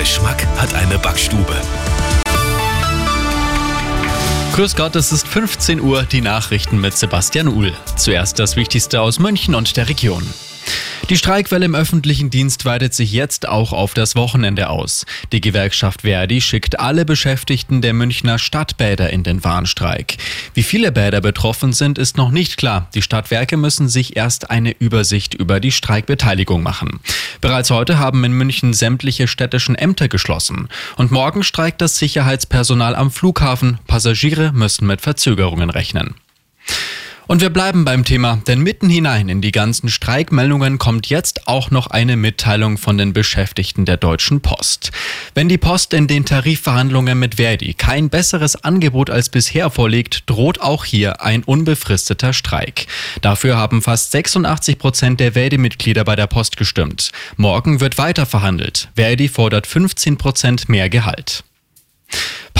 Geschmack hat eine Backstube. Grüß Gott, es ist 15 Uhr, die Nachrichten mit Sebastian Uhl. Zuerst das Wichtigste aus München und der Region. Die Streikwelle im öffentlichen Dienst weitet sich jetzt auch auf das Wochenende aus. Die Gewerkschaft Verdi schickt alle Beschäftigten der Münchner Stadtbäder in den Warnstreik. Wie viele Bäder betroffen sind, ist noch nicht klar. Die Stadtwerke müssen sich erst eine Übersicht über die Streikbeteiligung machen. Bereits heute haben in München sämtliche städtischen Ämter geschlossen. Und morgen streikt das Sicherheitspersonal am Flughafen. Passagiere müssen mit Verzögerungen rechnen. Und wir bleiben beim Thema, denn mitten hinein in die ganzen Streikmeldungen kommt jetzt auch noch eine Mitteilung von den Beschäftigten der Deutschen Post. Wenn die Post in den Tarifverhandlungen mit Verdi kein besseres Angebot als bisher vorlegt, droht auch hier ein unbefristeter Streik. Dafür haben fast 86 Prozent der Verdi-Mitglieder bei der Post gestimmt. Morgen wird weiter verhandelt. Verdi fordert 15 Prozent mehr Gehalt.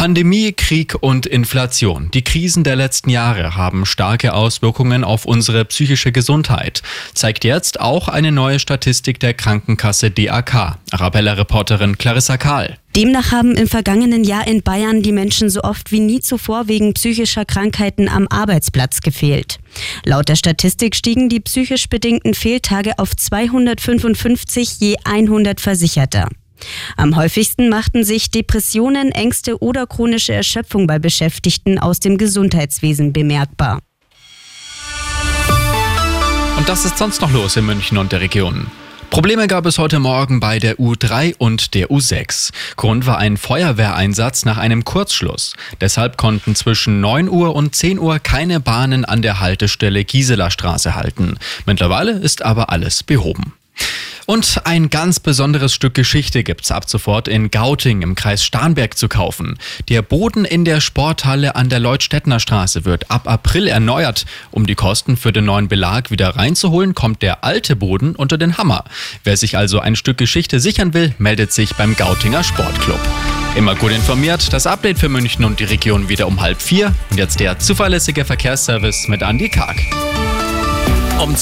Pandemie, Krieg und Inflation. Die Krisen der letzten Jahre haben starke Auswirkungen auf unsere psychische Gesundheit, zeigt jetzt auch eine neue Statistik der Krankenkasse DAK. Arabella-Reporterin Clarissa Kahl. Demnach haben im vergangenen Jahr in Bayern die Menschen so oft wie nie zuvor wegen psychischer Krankheiten am Arbeitsplatz gefehlt. Laut der Statistik stiegen die psychisch bedingten Fehltage auf 255 je 100 Versicherter. Am häufigsten machten sich Depressionen, Ängste oder chronische Erschöpfung bei Beschäftigten aus dem Gesundheitswesen bemerkbar. Und das ist sonst noch los in München und der Region. Probleme gab es heute Morgen bei der U3 und der U6. Grund war ein Feuerwehreinsatz nach einem Kurzschluss. Deshalb konnten zwischen 9 Uhr und 10 Uhr keine Bahnen an der Haltestelle Gisela Straße halten. Mittlerweile ist aber alles behoben. Und ein ganz besonderes Stück Geschichte gibt's ab sofort in Gauting im Kreis Starnberg zu kaufen. Der Boden in der Sporthalle an der Leutstädtner Straße wird ab April erneuert. Um die Kosten für den neuen Belag wieder reinzuholen, kommt der alte Boden unter den Hammer. Wer sich also ein Stück Geschichte sichern will, meldet sich beim Gautinger Sportclub. Immer gut informiert, das Update für München und die Region wieder um halb vier. Und jetzt der zuverlässige Verkehrsservice mit Andy Karg.